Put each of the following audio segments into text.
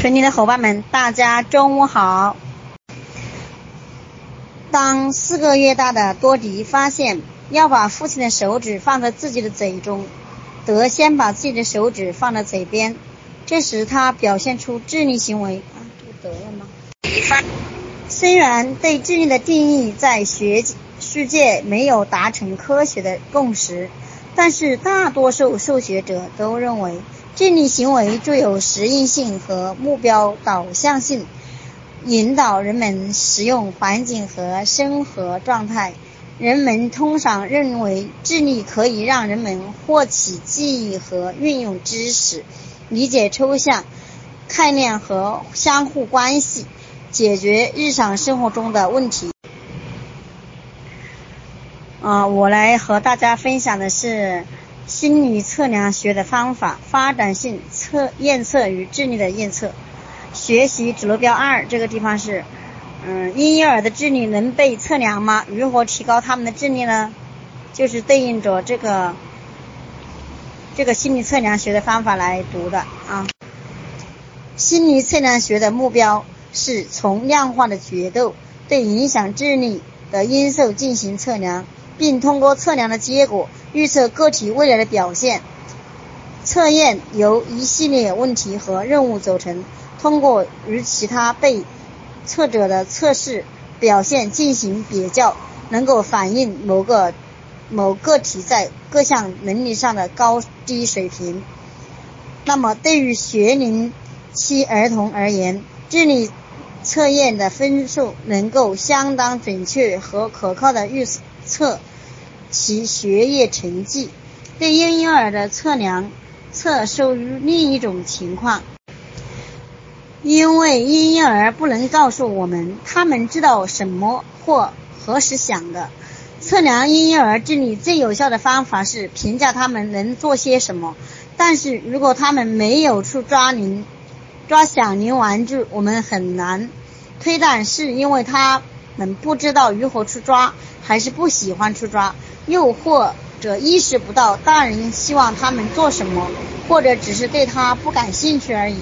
群里的伙伴们，大家中午好。当四个月大的多迪发现要把父亲的手指放在自己的嘴中，德先把自己的手指放在嘴边，这时他表现出智力行为啊，这个得了吗？虽然对智力的定义在学世界没有达成科学的共识，但是大多数数学者都认为。智力行为具有实应性和目标导向性，引导人们使用环境和生活状态。人们通常认为智力可以让人们获取记忆和运用知识，理解抽象概念和相互关系，解决日常生活中的问题。啊，我来和大家分享的是。心理测量学的方法：发展性测验测与智力的验测。学习指路标二这个地方是，嗯，婴幼儿的智力能被测量吗？如何提高他们的智力呢？就是对应着这个这个心理测量学的方法来读的啊。心理测量学的目标是从量化的结构对影响智力的因素进行测量。并通过测量的结果预测个体未来的表现。测验由一系列问题和任务组成，通过与其他被测者的测试表现进行比较，能够反映某个某个体在各项能力上的高低水平。那么，对于学龄期儿童而言，智力测验的分数能够相当准确和可靠的预测。其学业成绩对婴幼儿的测量测收于另一种情况，因为婴幼儿不能告诉我们他们知道什么或何时想的。测量婴幼儿智力最有效的方法是评价他们能做些什么。但是如果他们没有去抓铃抓响铃玩具，我们很难推断是因为他们不知道如何去抓，还是不喜欢去抓。又或者意识不到大人希望他们做什么，或者只是对他不感兴趣而已。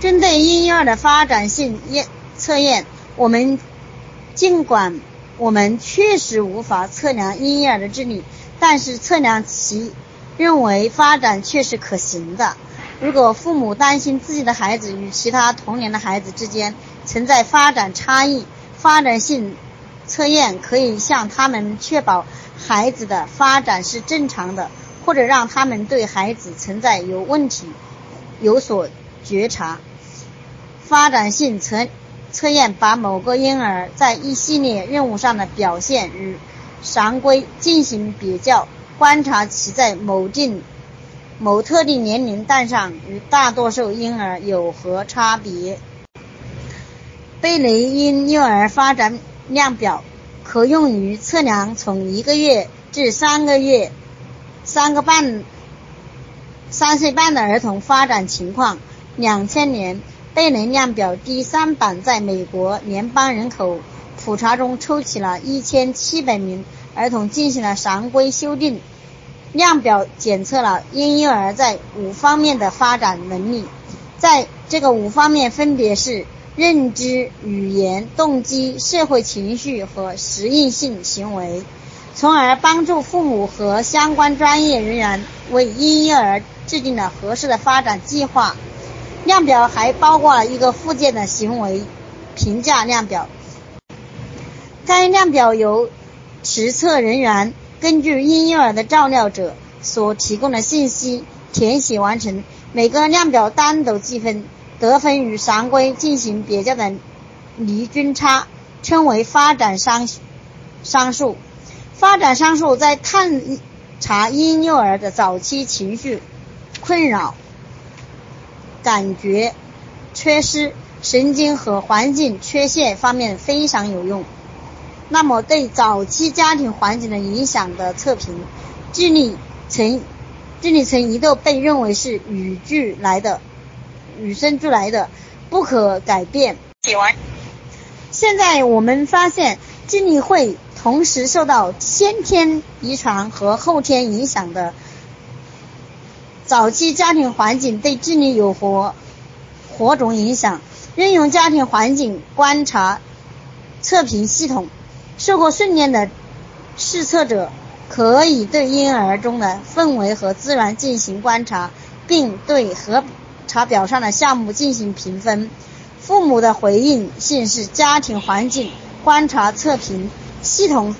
针对婴幼儿的发展性验测验，我们尽管我们确实无法测量婴幼儿的智力，但是测量其认为发展确实可行的。如果父母担心自己的孩子与其他同龄的孩子之间存在发展差异，发展性测验可以向他们确保。孩子的发展是正常的，或者让他们对孩子存在有问题有所觉察。发展性测测验把某个婴儿在一系列任务上的表现与常规进行比较，观察其在某定某特定年龄段上与大多数婴儿有何差别。贝雷婴幼儿发展量表。可用于测量从一个月至三个月、三个半、三岁半的儿童发展情况。两千年贝雷量表第三版在美国联邦人口普查中抽取了一千七百名儿童进行了常规修订。量表检测了婴幼儿在五方面的发展能力，在这个五方面分别是。认知、语言、动机、社会情绪和适应性行为，从而帮助父母和相关专业人员为婴幼儿制定了合适的发展计划。量表还包括了一个附件的行为评价量表。该量表由实测人员根据婴幼儿的照料者所提供的信息填写完成，每个量表单独计分。得分与常规进行比较的离均差称为发展商商数。发展商数在探查婴幼儿的早期情绪困扰、感觉缺失、神经和环境缺陷方面非常有用。那么，对早期家庭环境的影响的测评，智力曾智力曾一度被认为是与具来的。与生俱来的，不可改变。现在我们发现，智力会同时受到先天遗传和后天影响的。早期家庭环境对智力有何何种影响？任用家庭环境观察测评系统，受过训练的试测者可以对婴儿中的氛围和自然进行观察，并对和查表上的项目进行评分。父母的回应性是家庭环境观察测评系统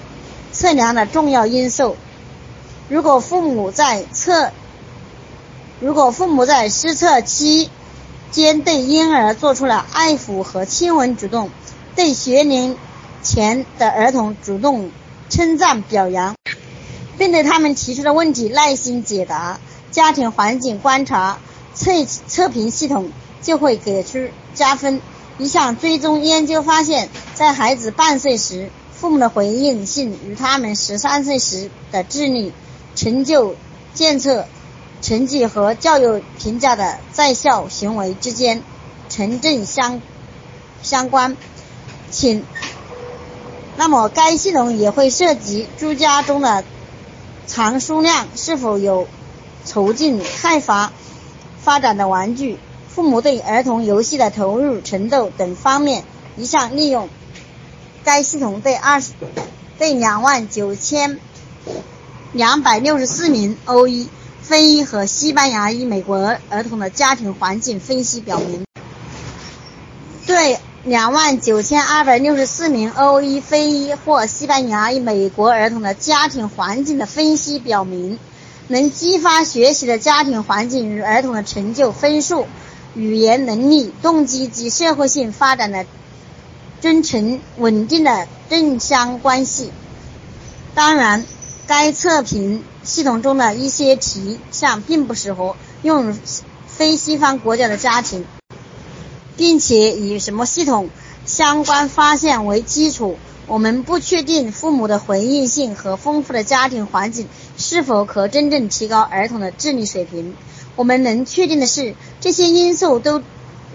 测量的重要因素。如果父母在测，如果父母在施测期间对婴儿做出了爱抚和亲吻主动，对学龄前的儿童主动称赞表扬，并对他们提出的问题耐心解答，家庭环境观察测测评系统就会给出加分。一项追踪研究发现，在孩子半岁时，父母的回应性与他们十三岁时的智力。成就监测成绩和教育评价的在校行为之间成正相相关，请那么该系统也会涉及住家中的藏书量是否有促进开发发展的玩具，父母对儿童游戏的投入程度等方面。一项利用该系统对二十对两万九千。两百六十四名欧裔、非裔和西班牙裔美国儿童的家庭环境分析表明，对两万九千二百六十四名欧裔、非裔或西班牙裔美国儿童的家庭环境的分析表明，能激发学习的家庭环境与儿童的成就分数、语言能力、动机及社会性发展的真诚稳定的正相关系。当然。该测评系统中的一些题项并不适合用于非西方国家的家庭，并且以什么系统相关发现为基础，我们不确定父母的回应性和丰富的家庭环境是否可真正提高儿童的智力水平。我们能确定的是，这些因素都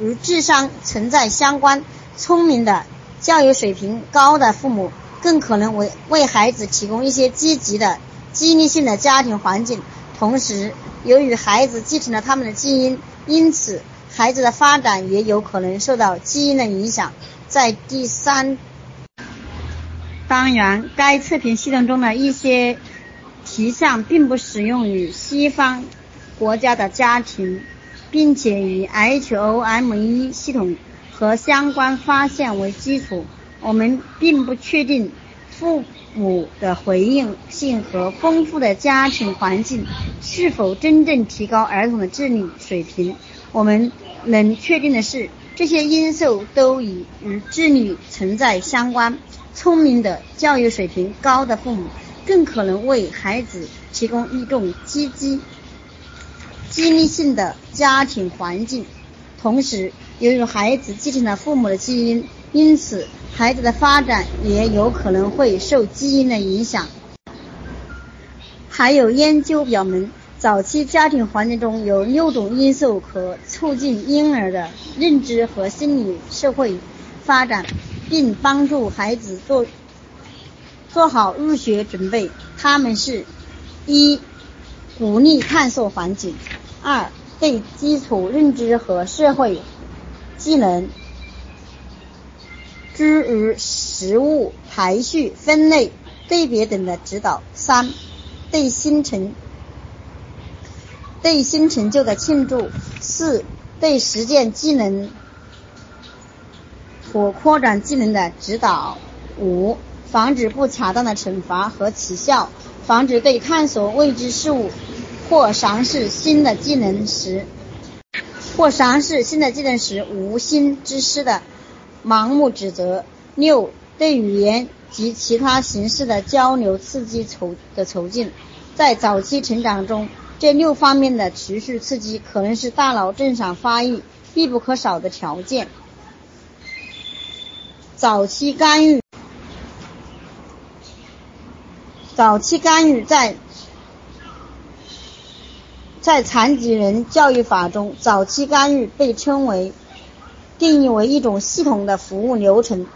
与智商存在相关。聪明的、教育水平高的父母。更可能为为孩子提供一些积极的、激励性的家庭环境。同时，由于孩子继承了他们的基因，因此孩子的发展也有可能受到基因的影响。在第三，当然，该测评系统中的一些题项并不适用于西方国家的家庭，并且以 HOME 系统和相关发现为基础。我们并不确定父母的回应性和丰富的家庭环境是否真正提高儿童的智力水平。我们能确定的是，这些因素都与与智力存在相关。聪明的、教育水平高的父母更可能为孩子提供一种积极、激励性的家庭环境。同时，由于孩子继承了父母的基因，因此。孩子的发展也有可能会受基因的影响。还有研究表明，早期家庭环境中有六种因素可促进婴儿的认知和心理社会发展，并帮助孩子做做好入学准备。他们是：一、鼓励探索环境；二、对基础认知和社会技能。之于食物排序、分类、对别等的指导；三、对新成对新成就的庆祝；四、对实践技能或扩展技能的指导；五、防止不恰当的惩罚和起效，防止对探索未知事物或尝试新的技能时或尝试新的技能时无心之失的。盲目指责。六、对语言及其他形式的交流刺激促的促进，在早期成长中，这六方面的持续刺激可能是大脑正常发育必不可少的条件。早期干预，早期干预在在残疾人教育法中，早期干预被称为。定义为一种系统的服务流程，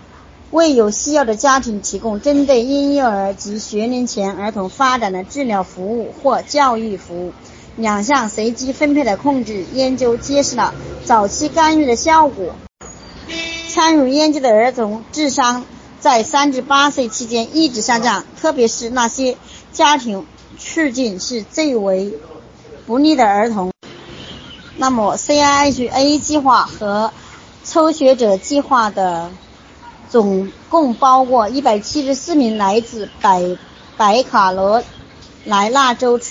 为有需要的家庭提供针对婴幼儿及学龄前儿童发展的治疗服务或教育服务。两项随机分配的控制研究揭示了早期干预的效果。参与研究的儿童智商在三至八岁期间一直下降，特别是那些家庭处境是最为不利的儿童。那么，CIHA 计划和抽血者计划的总共包括一百七十四名来自北北卡罗来纳州处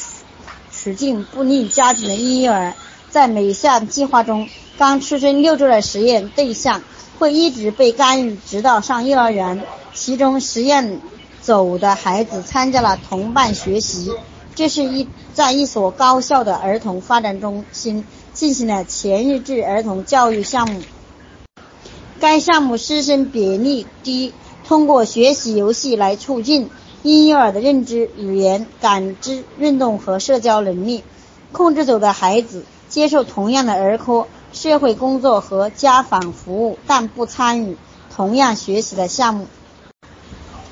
处境不利家庭的婴幼儿，在每项计划中，刚出生六周的实验对象。会一直被干预，直到上幼儿园。其中实验组的孩子参加了同伴学习，这是一在一所高校的儿童发展中心进行了前日制儿童教育项目。该项目师生比例低，通过学习游戏来促进婴幼儿的认知、语言、感知、运动和社交能力。控制组的孩子接受同样的儿科。社会工作和家访服务，但不参与同样学习的项目。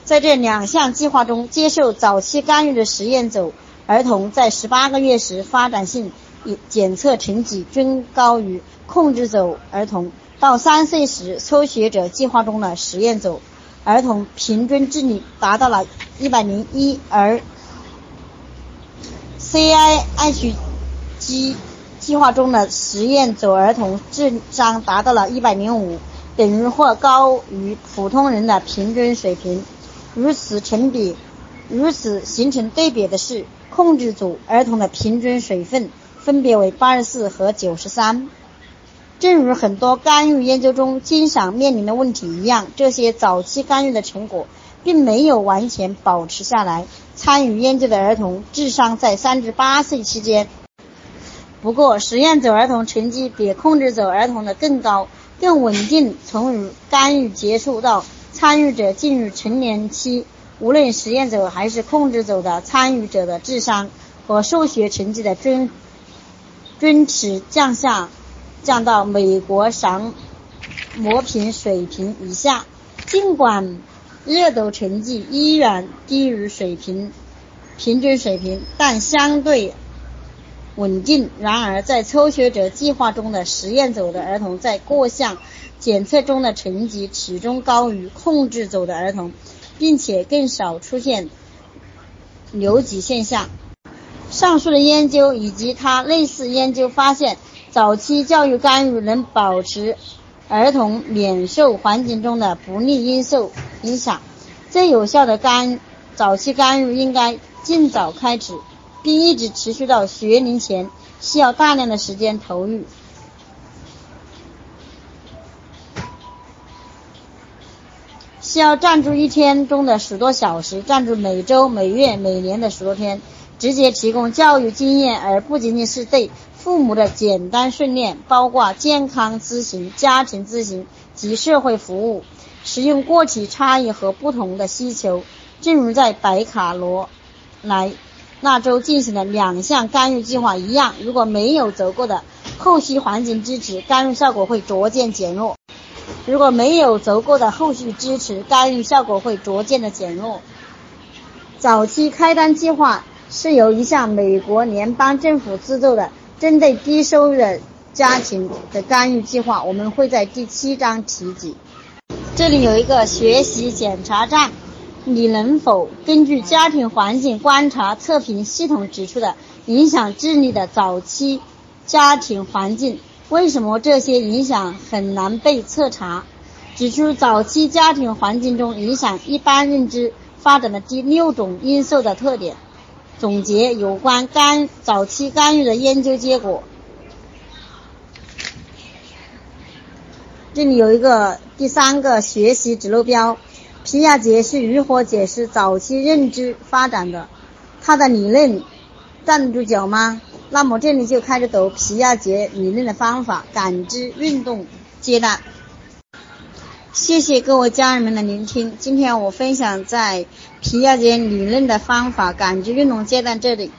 在这两项计划中，接受早期干预的实验组儿童在十八个月时发展性检测成绩均高于控制组儿童。到三岁时，抽血者计划中的实验组儿童平均智力达到了一百零一，而 CIH G。计划中的实验组儿童智商达到了一百零五，等于或高于普通人的平均水平。如此成比，如此形成对比的是，控制组儿童的平均水分分别为八十四和九十三。正如很多干预研究中经常面临的问题一样，这些早期干预的成果并没有完全保持下来。参与研究的儿童智商在三至八岁期间。不过，实验组儿童成绩比控制组儿童的更高、更稳定。从干预结束到参与者进入成年期，无论实验组还是控制组的参与者的智商和数学成绩的均均值降下降到美国常模平水平以下。尽管阅读成绩依然低于水平平均水平，但相对。稳定。然而，在抽血者计划中的实验组的儿童在各项检测中的成绩始终高于控制组的儿童，并且更少出现留级现象。上述的研究以及他类似研究发现，早期教育干预能保持儿童免受环境中的不利因素影响。最有效的干早期干预应该尽早开始。并一直持续到学龄前，需要大量的时间投入，需要占住一天中的许多小时，占住每周、每月、每年的许多天，直接提供教育经验，而不仅仅是对父母的简单训练，包括健康咨询、家庭咨询及社会服务，使用个体差异和不同的需求，正如在白卡罗来。那周进行的两项干预计划一样，如果没有足够的后续环境支持，干预效果会逐渐减弱。如果没有足够的后续支持，干预效果会逐渐的减弱。早期开单计划是由一项美国联邦政府资助的，针对低收入的家庭的干预计划，我们会在第七章提及。这里有一个学习检查站。你能否根据家庭环境观察测评系统指出的影响智力的早期家庭环境？为什么这些影响很难被测查？指出早期家庭环境中影响一般认知发展的第六种因素的特点。总结有关干早期干预的研究结果。这里有一个第三个学习指路标。皮亚杰是如何解释早期认知发展的？他的理论站得住脚吗？那么这里就开始读皮亚杰理论的方法：感知、运动阶段。谢谢各位家人们的聆听。今天我分享在皮亚杰理论的方法感知运动阶段这里。